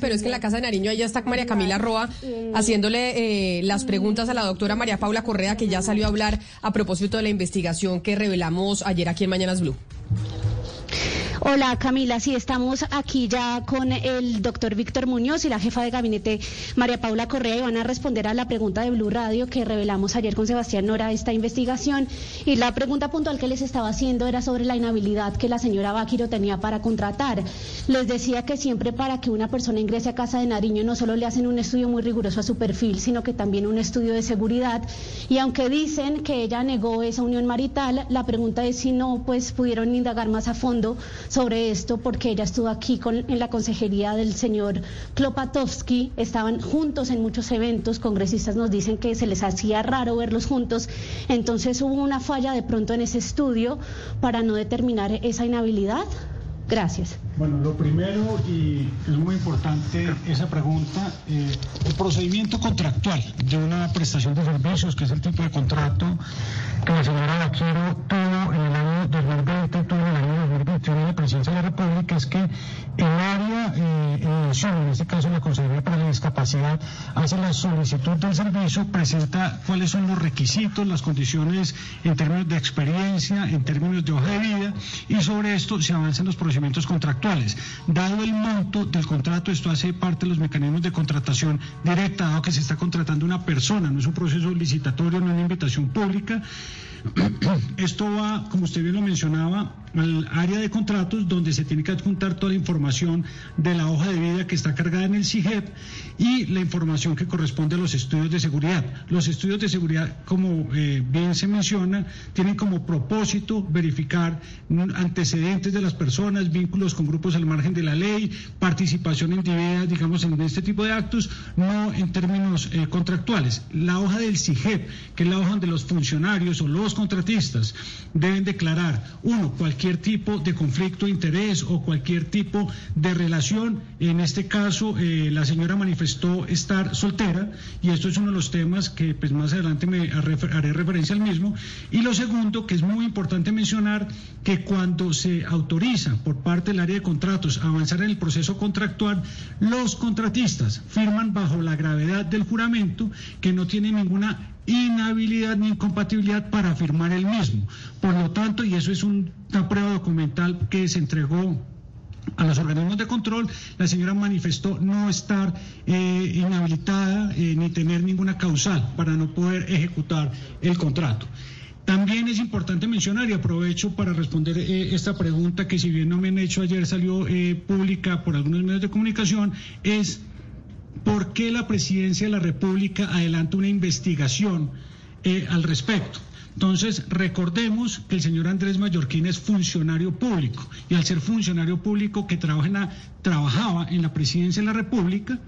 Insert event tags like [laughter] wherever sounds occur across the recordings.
Pero es que en la Casa de Nariño ya está María Camila Roa haciéndole eh, las preguntas a la doctora María Paula Correa, que ya salió a hablar a propósito de la investigación que revelamos ayer aquí en Mañanas Blue. Hola Camila, sí, estamos aquí ya con el doctor Víctor Muñoz y la jefa de gabinete María Paula Correa y van a responder a la pregunta de Blue Radio que revelamos ayer con Sebastián Nora esta investigación. Y la pregunta puntual que les estaba haciendo era sobre la inhabilidad que la señora Báquiro tenía para contratar. Les decía que siempre para que una persona ingrese a Casa de Nariño no solo le hacen un estudio muy riguroso a su perfil, sino que también un estudio de seguridad. Y aunque dicen que ella negó esa unión marital, la pregunta es si no, pues pudieron indagar más a fondo sobre esto porque ella estuvo aquí con, en la consejería del señor Klopatowski, estaban juntos en muchos eventos, congresistas nos dicen que se les hacía raro verlos juntos, entonces hubo una falla de pronto en ese estudio para no determinar esa inhabilidad. Gracias. Bueno, lo primero, y es muy importante esa pregunta, eh, el procedimiento contractual de una prestación de servicios, que es el tipo de contrato que la señora Vaquero tuvo en el año 2020, tuvo en el año 2021 en la presidencia de la República, es que el área eh, en este caso la Consejería para la Discapacidad, hace la solicitud del servicio, presenta cuáles son los requisitos, las condiciones en términos de experiencia, en términos de hoja de vida, y sobre esto se avanzan los procedimientos contractuales. Dado el monto del contrato, esto hace parte de los mecanismos de contratación directa, dado que se está contratando una persona, no es un proceso licitatorio, no es una invitación pública. [clears throat] Esto va, como usted bien lo mencionaba, al área de contratos donde se tiene que adjuntar toda la información de la hoja de vida que está cargada en el CIGEP y la información que corresponde a los estudios de seguridad. Los estudios de seguridad, como eh, bien se menciona, tienen como propósito verificar antecedentes de las personas, vínculos con grupos al margen de la ley, participación indebida, digamos, en este tipo de actos, no en términos eh, contractuales. La hoja del CIGEP, que es la hoja donde los funcionarios o los contratistas deben declarar, uno, cualquier tipo de conflicto de interés o cualquier tipo de relación. En este caso, eh, la señora manifestó estar soltera y esto es uno de los temas que pues, más adelante me haré referencia al mismo. Y lo segundo, que es muy importante mencionar, que cuando se autoriza por parte del área de contratos avanzar en el proceso contractual, los contratistas firman bajo la gravedad del juramento que no tiene ninguna inhabilidad ni incompatibilidad para firmar el mismo. Por lo tanto, y eso es una prueba documental que se entregó a los organismos de control, la señora manifestó no estar eh, inhabilitada eh, ni tener ninguna causal para no poder ejecutar el contrato. También es importante mencionar, y aprovecho para responder eh, esta pregunta que si bien no me han hecho ayer, salió pública por algunos medios de comunicación, es ¿por qué la presidencia de la República adelanta una investigación al respecto? Entonces, recordemos que el señor Andrés Mallorquín es funcionario público y al ser funcionario público que trabajaba en la presidencia de la República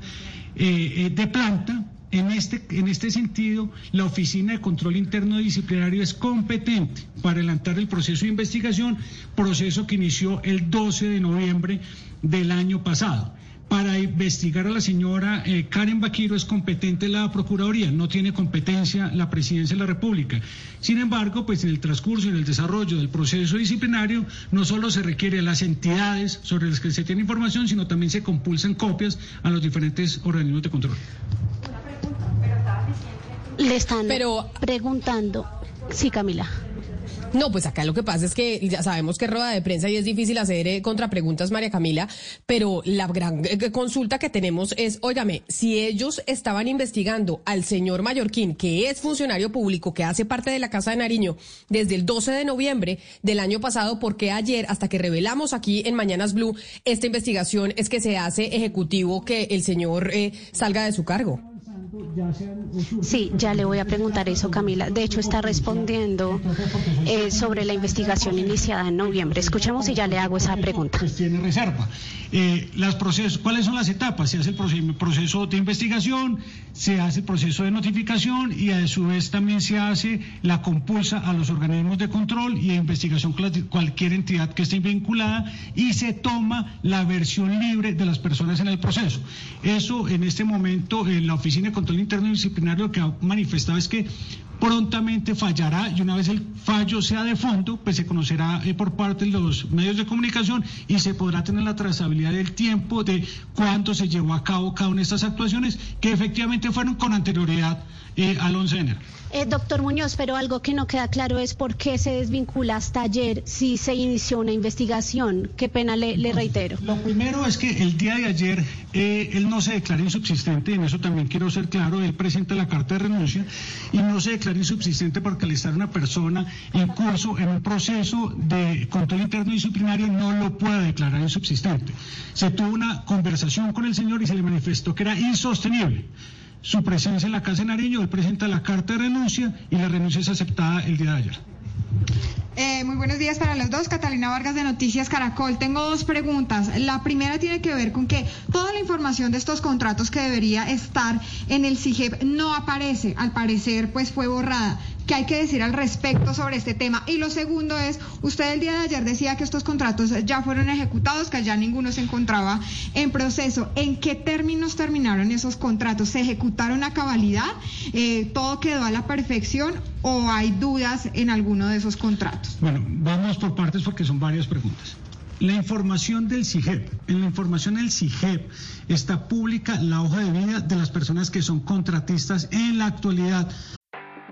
eh, eh, de planta, en este, en este sentido, la Oficina de Control Interno Disciplinario es competente para adelantar el proceso de investigación, proceso que inició el 12 de noviembre del año pasado para investigar a la señora eh, Karen Baquiro es competente la Procuraduría, no tiene competencia la Presidencia de la República. Sin embargo, pues en el transcurso y en el desarrollo del proceso disciplinario, no solo se requiere a las entidades sobre las que se tiene información, sino también se compulsan copias a los diferentes organismos de control. Le están preguntando. Sí, Camila. No, pues acá lo que pasa es que ya sabemos que rueda de prensa y es difícil hacer eh, contrapreguntas, María Camila, pero la gran eh, consulta que tenemos es, óigame, si ellos estaban investigando al señor Mallorquín, que es funcionario público, que hace parte de la Casa de Nariño desde el 12 de noviembre del año pasado, ¿por qué ayer, hasta que revelamos aquí en Mañanas Blue esta investigación, es que se hace ejecutivo que el señor eh, salga de su cargo? Sí, ya le voy a preguntar eso, Camila. De hecho, está respondiendo eh, sobre la investigación iniciada en noviembre. Escuchemos y ya le hago esa pregunta. Pues tiene reserva. Eh, las procesos, ¿Cuáles son las etapas? Se hace el proceso de investigación, se hace el proceso de notificación y a su vez también se hace la compulsa a los organismos de control y de investigación cualquier entidad que esté vinculada y se toma la versión libre de las personas en el proceso. Eso en este momento en la Oficina de Control Interno Disciplinario que ha manifestado es que prontamente fallará y una vez el fallo sea de fondo, pues se conocerá eh, por parte de los medios de comunicación y se podrá tener la trazabilidad del tiempo de cuándo se llevó a cabo cada una de estas actuaciones que efectivamente fueron con anterioridad eh, al 11 de enero. Eh, doctor Muñoz, pero algo que no queda claro es por qué se desvincula hasta ayer si se inició una investigación. Qué pena le, reitero. Lo primero es que el día de ayer eh, él no se declara insubsistente, y en eso también quiero ser claro, él presenta la carta de renuncia y no se declara insubsistente porque al estar una persona en curso en un proceso de control interno disciplinario no lo puede declarar insubsistente. Se tuvo una conversación con el señor y se le manifestó que era insostenible su presencia en la Casa de Nariño, él presenta la carta de renuncia y la renuncia es aceptada el día de ayer. Eh, muy buenos días para los dos. Catalina Vargas de Noticias Caracol. Tengo dos preguntas. La primera tiene que ver con que toda la información de estos contratos que debería estar en el CIGEP no aparece. Al parecer, pues fue borrada. ¿Qué hay que decir al respecto sobre este tema? Y lo segundo es, usted el día de ayer decía que estos contratos ya fueron ejecutados, que ya ninguno se encontraba en proceso. ¿En qué términos terminaron esos contratos? ¿Se ejecutaron a cabalidad? Eh, ¿Todo quedó a la perfección o hay dudas en alguno de esos contratos? Bueno, vamos por partes porque son varias preguntas. La información del CIGEP, en la información del CIGEP está pública la hoja de vida de las personas que son contratistas en la actualidad.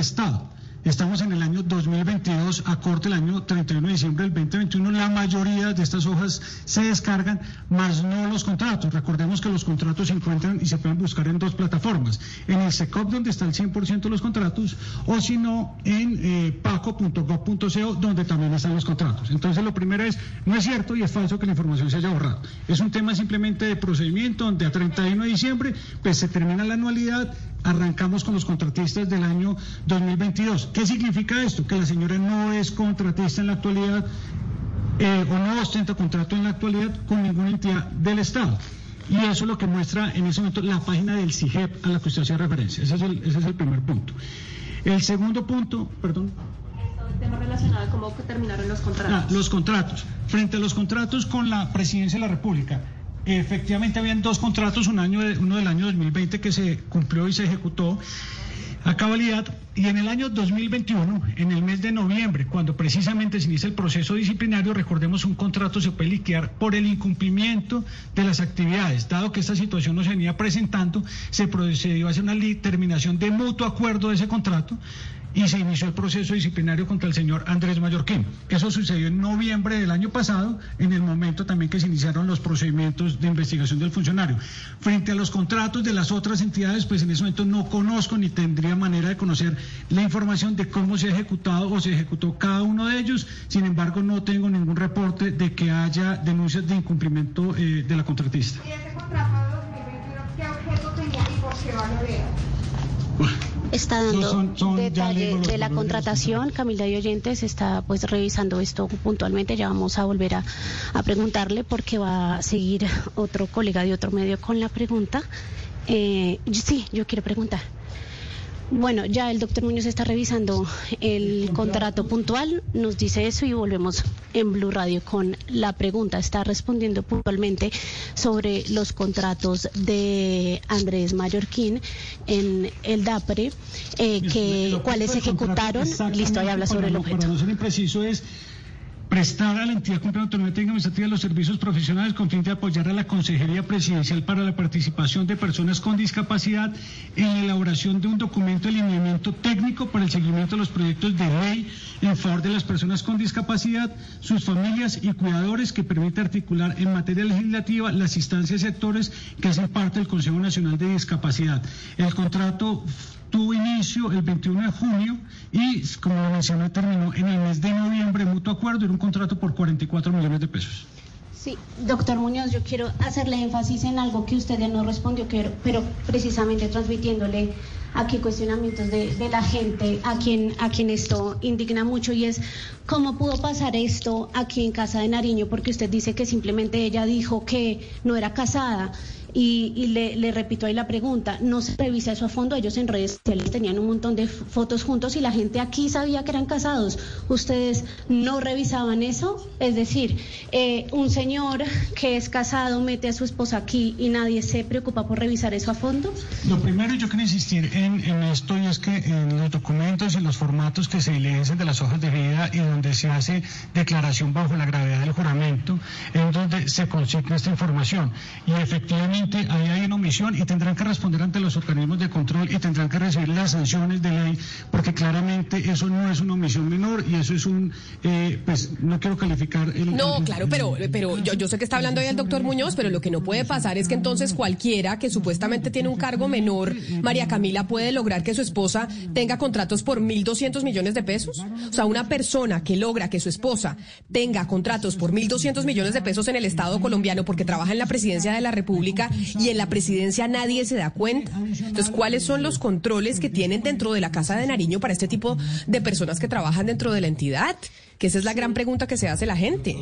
Estado. Estamos en el año 2022, a corte el año 31 de diciembre del 2021. La mayoría de estas hojas se descargan, más no los contratos. Recordemos que los contratos se encuentran y se pueden buscar en dos plataformas. En el SECOP, donde está el 100% de los contratos, o si no, en eh, paco.gov.co, donde también están los contratos. Entonces, lo primero es, no es cierto y es falso que la información se haya borrado. Es un tema simplemente de procedimiento, donde a 31 de diciembre, pues se termina la anualidad, arrancamos con los contratistas del año 2022. ¿Qué significa esto? Que la señora no es contratista en la actualidad eh, o no ostenta contrato en la actualidad con ninguna entidad del Estado. Y eso es lo que muestra en ese momento la página del CIGEP a la que usted hacía referencia. Ese es el, ese es el primer punto. El segundo punto, perdón. El tema relacionado cómo terminaron los contratos. Ah, los contratos. Frente a los contratos con la Presidencia de la República, Efectivamente, habían dos contratos, un año uno del año 2020 que se cumplió y se ejecutó a cabalidad. Y en el año 2021, en el mes de noviembre, cuando precisamente se inicia el proceso disciplinario, recordemos un contrato se puede liquidar por el incumplimiento de las actividades. Dado que esta situación no se venía presentando, se procedió a hacer una terminación de mutuo acuerdo de ese contrato y se inició el proceso disciplinario contra el señor Andrés Mallorquín. Eso sucedió en noviembre del año pasado, en el momento también que se iniciaron los procedimientos de investigación del funcionario. Frente a los contratos de las otras entidades, pues en ese momento no conozco ni tendría manera de conocer la información de cómo se ha ejecutado o se ejecutó cada uno de ellos. Sin embargo, no tengo ningún reporte de que haya denuncias de incumplimiento eh, de la contratista. ¿Y ese contrato de 2021 qué objeto tenía y por qué valor está dando detalle de la contratación. Camila de Oyentes está pues revisando esto puntualmente. Ya vamos a volver a, a preguntarle porque va a seguir otro colega de otro medio con la pregunta. Eh, sí, yo quiero preguntar. Bueno, ya el doctor Muñoz está revisando el contrato puntual, nos dice eso y volvemos en Blue Radio con la pregunta. Está respondiendo puntualmente sobre los contratos de Andrés Mallorquín en el DAPRE, eh, que cuáles se ejecutaron. Listo, ahí habla sobre el objeto. Para no ser impreciso es prestar a la entidad con autonomía técnica administrativa los servicios profesionales con fin de apoyar a la Consejería Presidencial para la participación de personas con discapacidad en la elaboración de un documento de alineamiento técnico para el seguimiento de los proyectos de ley en favor de las personas con discapacidad, sus familias y cuidadores que permite articular en materia legislativa las instancias y sectores que hacen parte del Consejo Nacional de Discapacidad. El contrato tuvo inicio el 21 de junio y, como lo mencioné, terminó en el mes de noviembre, mutuo acuerdo, en un contrato por 44 millones de pesos. Sí, doctor Muñoz, yo quiero hacerle énfasis en algo que usted ya no respondió, pero precisamente transmitiéndole aquí cuestionamientos de, de, la gente a quien, a quien esto indigna mucho y es cómo pudo pasar esto aquí en Casa de Nariño, porque usted dice que simplemente ella dijo que no era casada. Y, le, repito ahí la pregunta, no se revisa eso a fondo, ellos en redes sociales tenían un montón de fotos juntos y la gente aquí sabía que eran casados. ¿Ustedes no revisaban eso? Es decir, eh, un señor que es casado mete a su esposa aquí y nadie se preocupa por revisar eso a fondo. Lo primero yo quiero insistir en, esto y es que en los documentos y los formatos que se evidencian de las hojas de vida y donde se hace declaración bajo la gravedad del juramento, en donde se consigna esta información. Y efectivamente ahí hay una omisión y tendrán que responder ante los organismos de control y tendrán que recibir las sanciones de ley, porque claramente eso no es una omisión menor y eso es un, eh, pues no quiero calificar el... No, claro, pero, pero yo, yo sé que está hablando ahí el doctor Muñoz, pero lo que no puede pasar es que entonces cualquiera que supuestamente tiene un cargo menor, María Camila, puede lograr que su esposa tenga contratos por 1.200 millones de pesos. O sea, una persona que logra que su esposa tenga contratos por 1.200 millones de pesos en el Estado colombiano porque trabaja en la presidencia de la República y en la presidencia nadie se da cuenta. Entonces, ¿cuáles son los controles que tienen dentro de la Casa de Nariño para este tipo de personas que trabajan dentro de la entidad? Que esa es la gran pregunta que se hace la gente.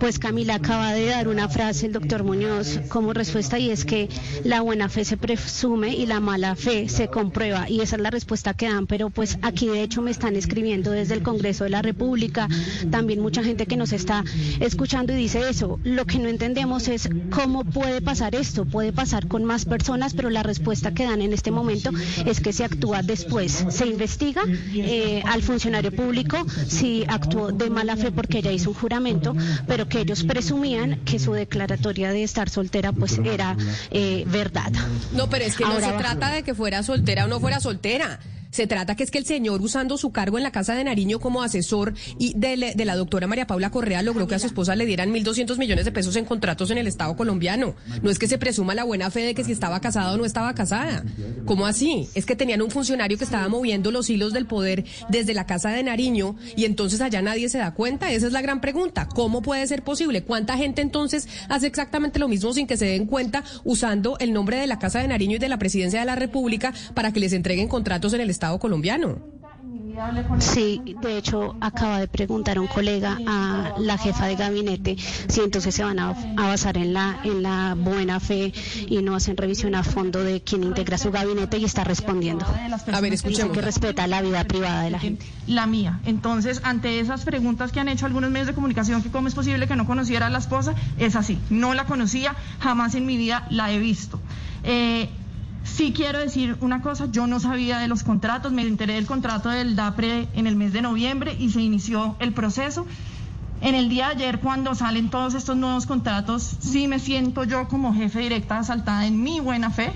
Pues Camila acaba de dar una frase el doctor Muñoz como respuesta y es que la buena fe se presume y la mala fe se comprueba y esa es la respuesta que dan, pero pues aquí de hecho me están escribiendo desde el Congreso de la República, también mucha gente que nos está escuchando y dice eso. Lo que no entendemos es cómo puede pasar esto, puede pasar con más personas, pero la respuesta que dan en este momento es que se actúa después, se investiga eh, al funcionario público si actúa actuó de mala fe porque ella hizo un juramento, pero que ellos presumían que su declaratoria de estar soltera pues era eh, verdad. No, pero es que no se trata de que fuera soltera o no fuera soltera. Se trata que es que el señor, usando su cargo en la Casa de Nariño como asesor y de, la doctora María Paula Correa, logró que a su esposa le dieran 1.200 millones de pesos en contratos en el Estado colombiano. No es que se presuma la buena fe de que si estaba casada o no estaba casada. ¿Cómo así? Es que tenían un funcionario que estaba moviendo los hilos del poder desde la Casa de Nariño y entonces allá nadie se da cuenta. Esa es la gran pregunta. ¿Cómo puede ser posible? ¿Cuánta gente entonces hace exactamente lo mismo sin que se den cuenta usando el nombre de la Casa de Nariño y de la Presidencia de la República para que les entreguen contratos en el Estado colombiano. Sí, de hecho acaba de preguntar un colega a la jefa de gabinete si entonces se van a, basar en la en la buena fe y no hacen revisión a fondo de quién integra su gabinete y está respondiendo. A ver, escuchemos. que respeta la vida privada de la gente. La mía. Entonces, ante esas preguntas que han hecho algunos medios de comunicación que cómo es posible que no conociera a la esposa, es así. No la conocía, jamás en mi vida la he visto. Eh, Sí quiero decir una cosa, yo no sabía de los contratos, me enteré del contrato del DAPRE en el mes de noviembre y se inició el proceso. En el día de ayer, cuando salen todos estos nuevos contratos, sí me siento yo como jefe directa asaltada en mi buena fe,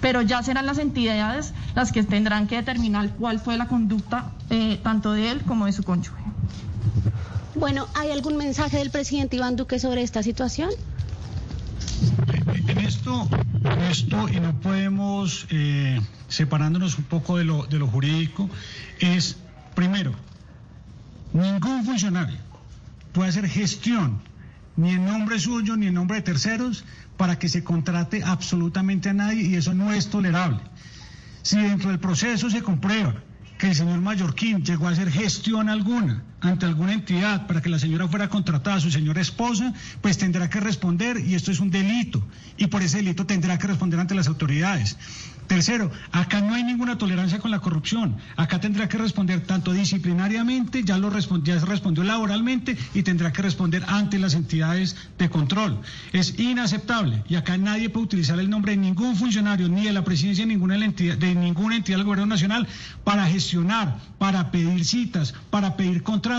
pero ya serán las entidades las que tendrán que determinar cuál fue la conducta eh, tanto de él como de su cónyuge. Bueno, ¿hay algún mensaje del presidente Iván Duque sobre esta situación? Esto y no podemos, eh, separándonos un poco de lo, de lo jurídico, es, primero, ningún funcionario puede hacer gestión ni en nombre suyo ni en nombre de terceros para que se contrate absolutamente a nadie y eso no es tolerable. Si dentro del proceso se comprueba que el señor Mallorquín llegó a hacer gestión alguna ante alguna entidad para que la señora fuera contratada su señora esposa, pues tendrá que responder y esto es un delito y por ese delito tendrá que responder ante las autoridades. Tercero, acá no hay ninguna tolerancia con la corrupción. Acá tendrá que responder tanto disciplinariamente, ya lo ya se respondió laboralmente y tendrá que responder ante las entidades de control. Es inaceptable y acá nadie puede utilizar el nombre de ningún funcionario ni de la presidencia de ninguna entidad, de ninguna entidad del gobierno nacional para gestionar, para pedir citas, para pedir contratos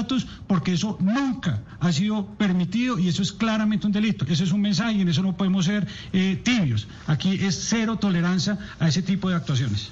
porque eso nunca ha sido permitido y eso es claramente un delito. Ese es un mensaje y en eso no podemos ser eh, tibios. Aquí es cero tolerancia a ese tipo de actuaciones.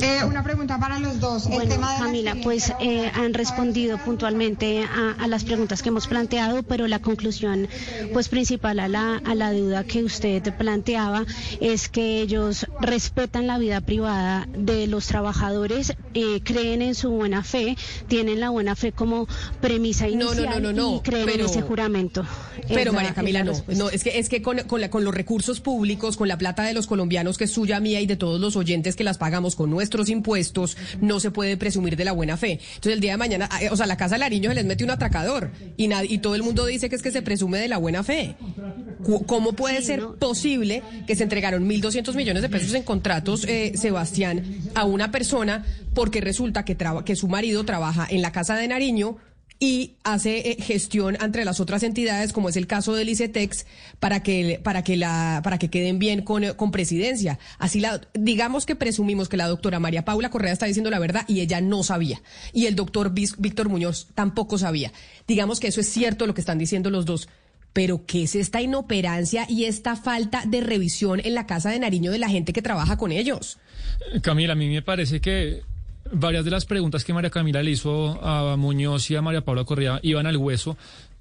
Eh, una pregunta para los dos. El tema de Camila, pues eh, han respondido puntualmente a, las preguntas que hemos planteado, pero la conclusión pues principal a la, a la duda que usted planteaba es que ellos respetan la vida privada de los trabajadores, eh, creen en su buena fe, tienen la buena fe como premisa inicial no, no, y creen en ese juramento. Pero María Camila, no, no, es que, es que con, con, con los recursos públicos, con la plata de los colombianos que es suya, mía y de todos los oyentes que las pagamos con nuestros impuestos, no se puede presumir de la buena fe. Entonces el día de mañana, eh, o sea, la Casa Lariño se les mete un atracador y, y todo el mundo dice que es que se presume de la buena fe. ¿Cómo puede ser posible que se entregaron 1.200 millones de pesos en contratos, eh, Sebastián, a una persona porque resulta que, que su marido trabaja en la Casa de Nariño? Y hace eh, gestión entre las otras entidades, como es el caso del ICETEX, para que, para que, la, para que queden bien con, con presidencia. Así la, digamos que presumimos que la doctora María Paula Correa está diciendo la verdad y ella no sabía. Y el doctor Víctor Muñoz tampoco sabía. Digamos que eso es cierto lo que están diciendo los dos. Pero ¿qué es esta inoperancia y esta falta de revisión en la Casa de Nariño de la gente que trabaja con ellos? Camila, a mí me parece que varias de las preguntas que María Camila le hizo a Muñoz y a María Paula Correa iban al hueso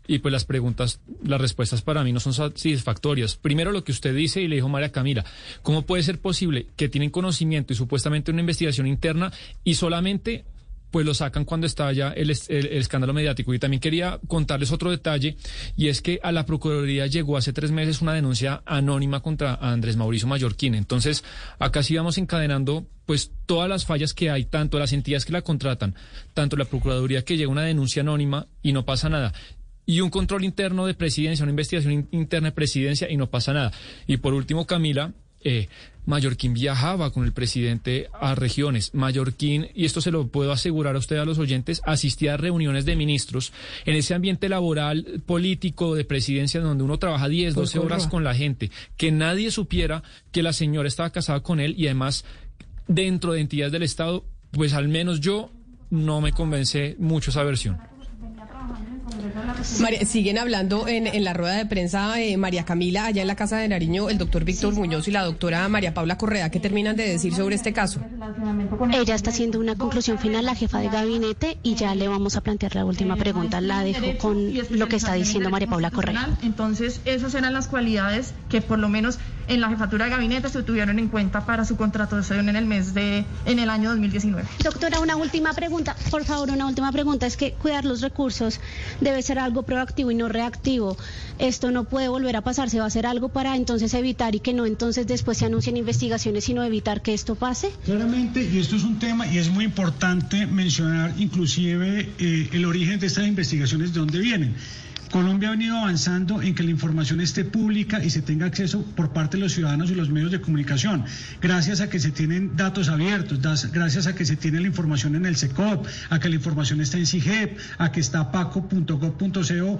y pues las preguntas, las respuestas para mí no son satisfactorias. Primero lo que usted dice y le dijo María Camila, ¿cómo puede ser posible que tienen conocimiento y supuestamente una investigación interna y solamente pues lo sacan cuando está ya el, escándalo mediático. Y también quería contarles otro detalle, y es que a la Procuraduría llegó hace tres meses una denuncia anónima contra Andrés Mauricio Mallorquín. Entonces, acá sí vamos encadenando pues todas las fallas que hay, tanto las entidades que la contratan, tanto la Procuraduría que llega una denuncia anónima y no pasa nada, y un control interno de presidencia, una investigación interna de presidencia y no pasa nada. Y por último, Camila, eh, Mallorquín viajaba con el presidente a regiones. Mallorquín, y esto se lo puedo asegurar a usted a los oyentes, asistía a reuniones de ministros en ese ambiente laboral, político, de presidencia, donde uno trabaja 10, 12 horas con la gente. Que nadie supiera que la señora estaba casada con él y además dentro de entidades del Estado, pues al menos yo no me convence mucho esa versión siguen hablando en, la rueda de prensa eh, María Camila, allá en la Casa de Nariño, el doctor Víctor Muñoz y la doctora María Paula Correa. ¿Qué terminan de decir sobre este caso? Ella está haciendo una conclusión final, la jefa de gabinete, y ya le vamos a plantear la última pregunta. La dejo con lo que está diciendo María Paula Correa. Entonces, esas eran las cualidades que por lo menos en la jefatura de gabinete se tuvieron en cuenta para su contratación en el mes de, en el año 2019. Doctora, una última pregunta, por favor, una última pregunta. Es que cuidar los recursos debe ser algo proactivo y no reactivo. Esto no puede volver a pasar, se va a hacer algo para entonces evitar y que no entonces después se anuncien investigaciones, sino evitar que esto pase. Claramente, y esto es un tema y es muy importante mencionar inclusive eh, el origen de estas investigaciones, de dónde vienen. Colombia ha venido avanzando en que la información esté pública y se tenga acceso por parte de los ciudadanos y los medios de comunicación, gracias a que se tienen datos abiertos, gracias a que se tiene la información en el SECOP, a que la información está en CIGEP, a que está paco.gov.co.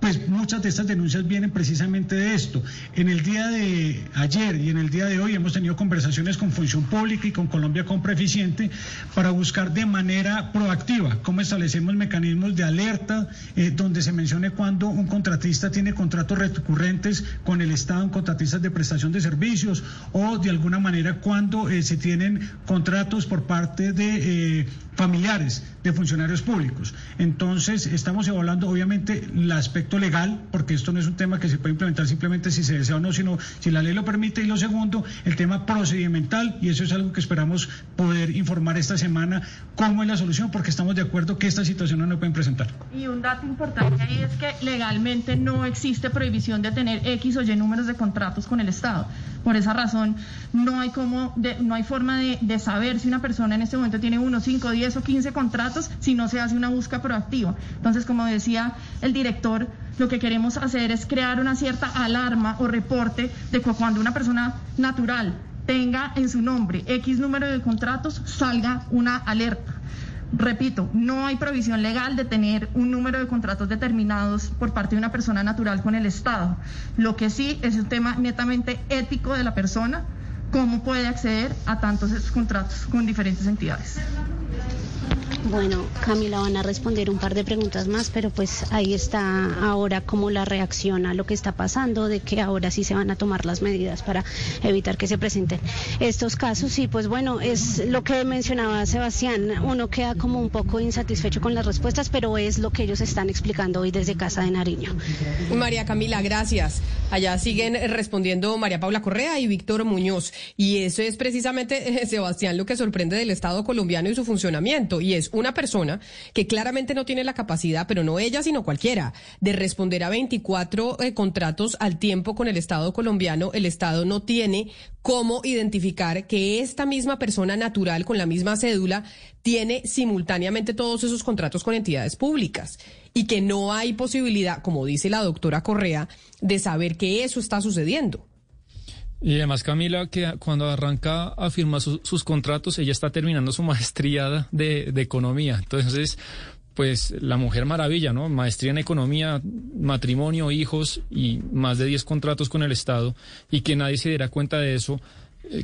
Pues muchas de estas denuncias vienen precisamente de esto. En el día de ayer y en el día de hoy hemos tenido conversaciones con Función Pública y con Colombia Compra Eficiente para buscar de manera proactiva cómo establecemos mecanismos de alerta eh, donde se mencione cuando un contratista tiene contratos recurrentes con el Estado en contratistas de prestación de servicios o de alguna manera cuando eh, se tienen contratos por parte de eh, familiares de funcionarios públicos. Entonces, estamos evaluando obviamente el aspecto legal, porque esto no es un tema que se puede implementar simplemente si se desea o no, sino si la ley lo permite. Y lo segundo, el tema procedimental, y eso es algo que esperamos poder informar esta semana cómo es la solución, porque estamos de acuerdo que esta situación no nos pueden presentar. Y un dato importante ahí es que legalmente no existe prohibición de tener X o Y números de contratos con el Estado. Por esa razón, no hay, como no hay forma de, de saber si una persona en este momento tiene uno, cinco, diez o quince contratos si no se hace una búsqueda proactiva. Entonces, como decía el director, lo que queremos hacer es crear una cierta alarma o reporte de cuando una persona natural tenga en su nombre X número de contratos, salga una alerta. Repito, no hay provisión legal de tener un número de contratos determinados por parte de una persona natural con el Estado. Lo que sí es un tema netamente ético de la persona, cómo puede acceder a tantos contratos con diferentes entidades. Bueno, Camila, van a responder un par de preguntas más, pero pues ahí está ahora como la reacción a lo que está pasando, de que ahora sí se van a tomar las medidas para evitar que se presenten estos casos. Y pues bueno, es lo que mencionaba Sebastián, uno queda como un poco insatisfecho con las respuestas, pero es lo que ellos están explicando hoy desde Casa de Nariño. María Camila, gracias. Allá siguen respondiendo María Paula Correa y Víctor Muñoz. Y eso es precisamente, [laughs] Sebastián, lo que sorprende del Estado colombiano y su funcionamiento. Y una persona que claramente no tiene la capacidad, pero no ella, sino cualquiera, de responder a 24 eh, contratos al tiempo con el Estado colombiano. El Estado no tiene cómo identificar que esta misma persona natural con la misma cédula tiene simultáneamente todos esos contratos con entidades públicas y que no hay posibilidad, como dice la doctora Correa, de saber que eso está sucediendo. Y además Camila, que cuando arranca a firmar sus contratos, ella está terminando su [laughs] maestría de, de economía. Entonces, pues la mujer maravilla, ¿no? Maestría en economía, matrimonio, hijos y más de 10 contratos con el Estado y que nadie se diera cuenta de eso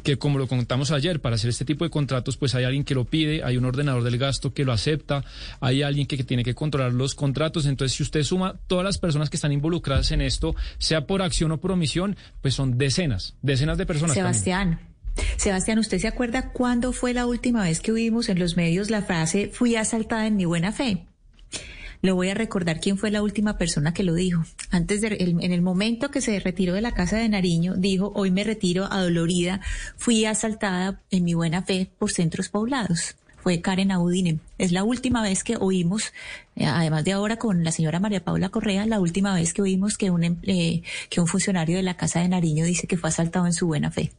que como lo contamos ayer, para hacer este tipo de contratos, pues hay alguien que lo pide, hay un ordenador del gasto que lo acepta, hay alguien que, tiene que controlar los contratos. Entonces, si usted suma todas las personas que están involucradas en esto, sea por acción o por omisión, pues son decenas, decenas de personas. Sebastián. Sebastián, ¿usted se acuerda cuándo fue la última vez que oímos en los medios la frase fui asaltada en mi buena fe? Le voy a recordar quién fue la última persona que lo dijo. Antes de, en el momento que se retiró de la casa de Nariño, dijo, hoy me retiro adolorida, fui asaltada en mi buena fe por centros poblados fue Karen Audine. Es la última vez que oímos, eh, además de ahora con la señora María Paula Correa, la última vez que oímos que un, eh, que un funcionario de la Casa de Nariño dice que fue asaltado en su buena fe.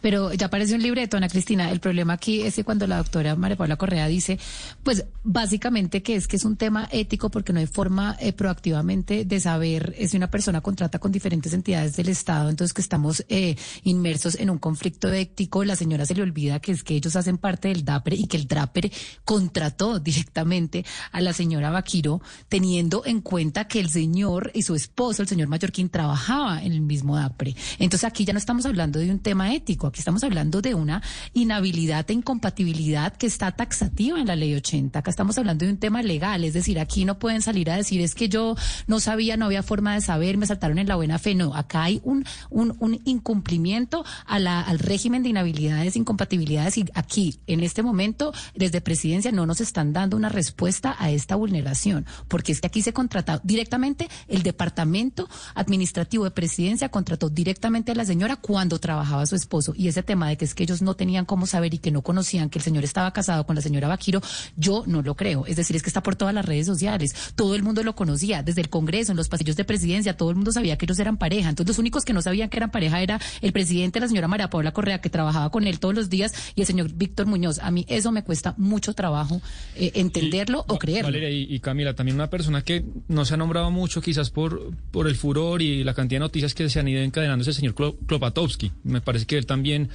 Pero ya parece un libreto, Ana Cristina. El problema aquí es que cuando la doctora María Paula Correa dice, pues básicamente que es que es un tema ético porque no hay forma eh, proactivamente de saber si una persona contrata con diferentes entidades del Estado, entonces que estamos eh, inmersos en un conflicto ético. La señora se le olvida que es que ellos hacen parte del DAPRE y que el DAPRE contrató directamente a la señora Vaquiro teniendo en cuenta que el señor y su esposo, el señor Mallorquín, trabajaba en el mismo DAPRE. Entonces aquí ya no estamos hablando de un tema ético Aquí estamos hablando de una inhabilidad e incompatibilidad que está taxativa en la ley 80. Acá estamos hablando de un tema legal, es decir, aquí no pueden salir a decir es que yo no sabía, no había forma de saber, me saltaron en la buena fe. No, acá hay un, un, incumplimiento a la, al régimen de inhabilidades, incompatibilidades y aquí, en este momento, desde presidencia no nos están dando una respuesta a esta vulneración, porque es que aquí se contrata directamente el departamento administrativo de presidencia contrató directamente a la señora cuando trabajaba su esposo y ese tema de que es que ellos no tenían cómo saber y que no conocían que el señor estaba casado con la señora Vaquiro, yo no lo creo. Es decir, es que está por todas las redes sociales. Todo el mundo lo conocía, desde el Congreso, en los pasillos de presidencia, todo el mundo sabía que ellos eran pareja. Entonces, los únicos que no sabían que eran pareja era el presidente, la señora María Paula Correa, que trabajaba con él todos los días, y el señor Víctor Muñoz. A mí eso me cuesta mucho trabajo eh, entenderlo o creerlo. Valeria y, Camila, también una persona que no se ha nombrado mucho, quizás por, por el furor y la cantidad de noticias que se han ido encadenando, es el señor Klopatowski. Me parece que él también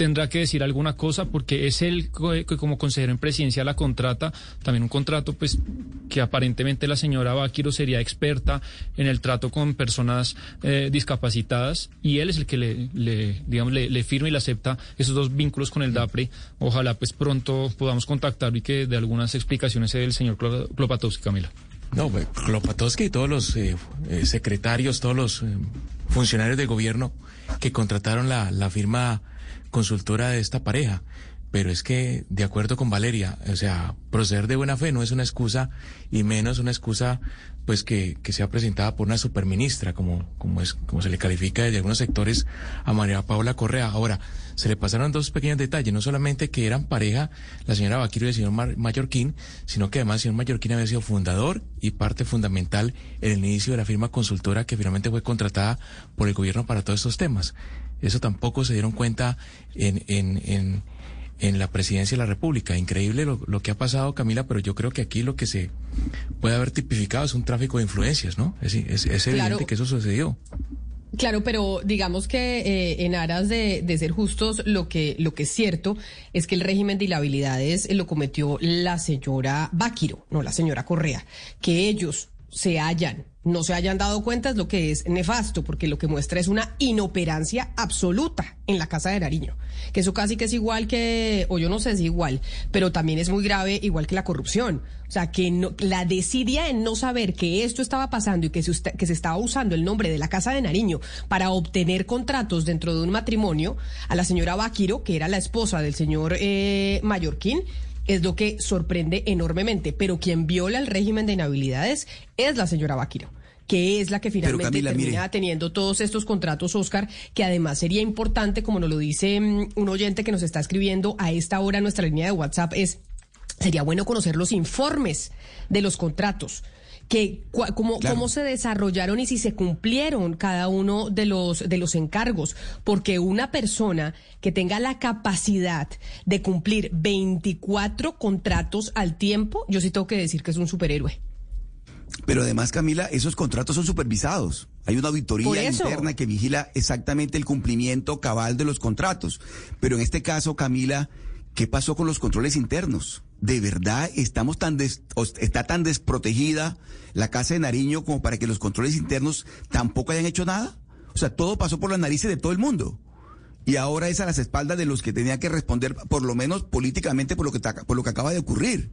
tendrá que decir alguna cosa porque es él que como consejero en presidencia la contrata, también un contrato pues que aparentemente la señora Baquiro sería experta en el trato con personas eh, discapacitadas y él es el que le, digamos le, firma y le acepta esos dos vínculos con el DAPRE. Ojalá pues pronto podamos contactarlo y que de algunas explicaciones el señor Klopatowski, Camila. No, pues, Klopatowski y todos los eh, eh, secretarios, todos los funcionarios de gobierno que contrataron la, la firma consultora de esta pareja. Pero es que, de acuerdo con Valeria, o sea, proceder de buena fe no es una excusa y menos una excusa pues que, que sea presentada por una superministra, como, como es, como se le califica desde algunos sectores a María Paula Correa. Ahora, se le pasaron dos pequeños detalles, no solamente que eran pareja la señora Vaquiro y el señor Mallorquín, sino que además el señor Mallorquín había sido fundador y parte fundamental en el inicio de la firma consultora que finalmente fue contratada por el gobierno para todos estos temas. Eso tampoco se dieron cuenta en, en, en, en la presidencia de la República. Increíble lo, lo, que ha pasado, Camila, pero yo creo que aquí lo que se puede haber tipificado es un tráfico de influencias, ¿no? Es, es, es evidente claro. que eso sucedió. Claro, pero digamos que eh, en aras de, de, ser justos, lo que, lo que es cierto es que el régimen de inhabilidades lo cometió la señora Báquiro, no la señora Correa, que ellos se hayan no se hayan dado cuenta es lo que es nefasto, porque lo que muestra es una inoperancia absoluta en la Casa de Nariño. Que eso casi que es igual que, o yo no sé si igual, pero también es muy grave, igual que la corrupción. O sea, que no, la desidia en no saber que esto estaba pasando y que se, que se estaba usando el nombre de la Casa de Nariño para obtener contratos dentro de un matrimonio, a la señora Baquiro, que era la esposa del señor eh, Mallorquín, es lo que sorprende enormemente. Pero quien viola el régimen de inhabilidades es la señora Baquiro que es la que finalmente Camila, termina mire. teniendo todos estos contratos, Oscar, que además sería importante, como nos lo dice um, un oyente que nos está escribiendo a esta hora en nuestra línea de WhatsApp, es sería bueno conocer los informes de los contratos que cómo, claro. cómo se desarrollaron y si se cumplieron cada uno de los de los encargos, porque una persona que tenga la capacidad de cumplir 24 contratos al tiempo, yo sí tengo que decir que es un superhéroe. Pero además, Camila, esos contratos son supervisados. Hay una auditoría interna que vigila exactamente el cumplimiento cabal de los contratos. Pero en este caso, Camila, ¿qué pasó con los controles internos? ¿De verdad estamos tan des, está tan desprotegida la Casa de Nariño como para que los controles internos tampoco hayan hecho nada? O sea, todo pasó por las narices de todo el mundo. Y ahora es a las espaldas de los que tenían que responder, por lo menos políticamente, por lo que, por lo que acaba de ocurrir.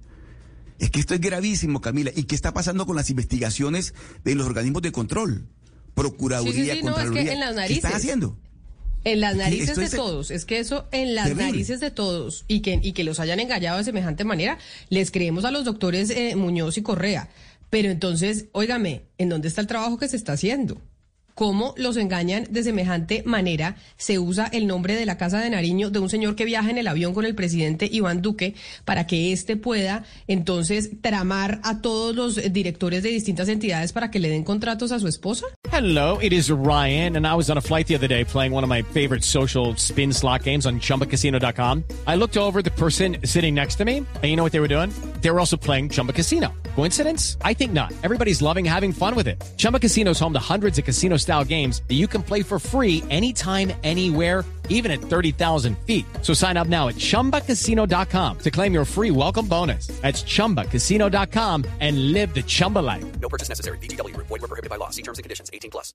Es que esto es gravísimo, Camila. ¿Y qué está pasando con las investigaciones de los organismos de control? Procuraduría, sí, sí, sí, Contraloría. No, es que en las narices. ¿Qué están haciendo? En las narices de todos, es que eso en las Terrible. narices de todos y que, y que los hayan engañado de semejante manera, les creemos a los doctores eh, Muñoz y Correa. Pero entonces, óigame, ¿en dónde está el trabajo que se está haciendo? Cómo los engañan de semejante manera. Se usa el nombre de la Casa de Nariño de un señor que viaja en el avión con el presidente Iván Duque para que éste pueda entonces tramar a todos los directores de distintas entidades para que le den contratos a su esposa. Hello, it is Ryan, and I was on a flight the other day playing one of my favorite social spin slot games on chumbacasino.com. I looked over the person sitting next to me, and you know what they were doing? They were also playing Chumba Casino. Coincidence? I think not. Everybody's loving having fun with it. Chumba Casino is home to hundreds of casino style games that you can play for free anytime, anywhere, even at 30,000 feet. So sign up now at chumbacasino.com to claim your free welcome bonus. That's chumbacasino.com and live the Chumba life. No purchase necessary. DTW, void, prohibited by law. See terms and conditions 18 plus.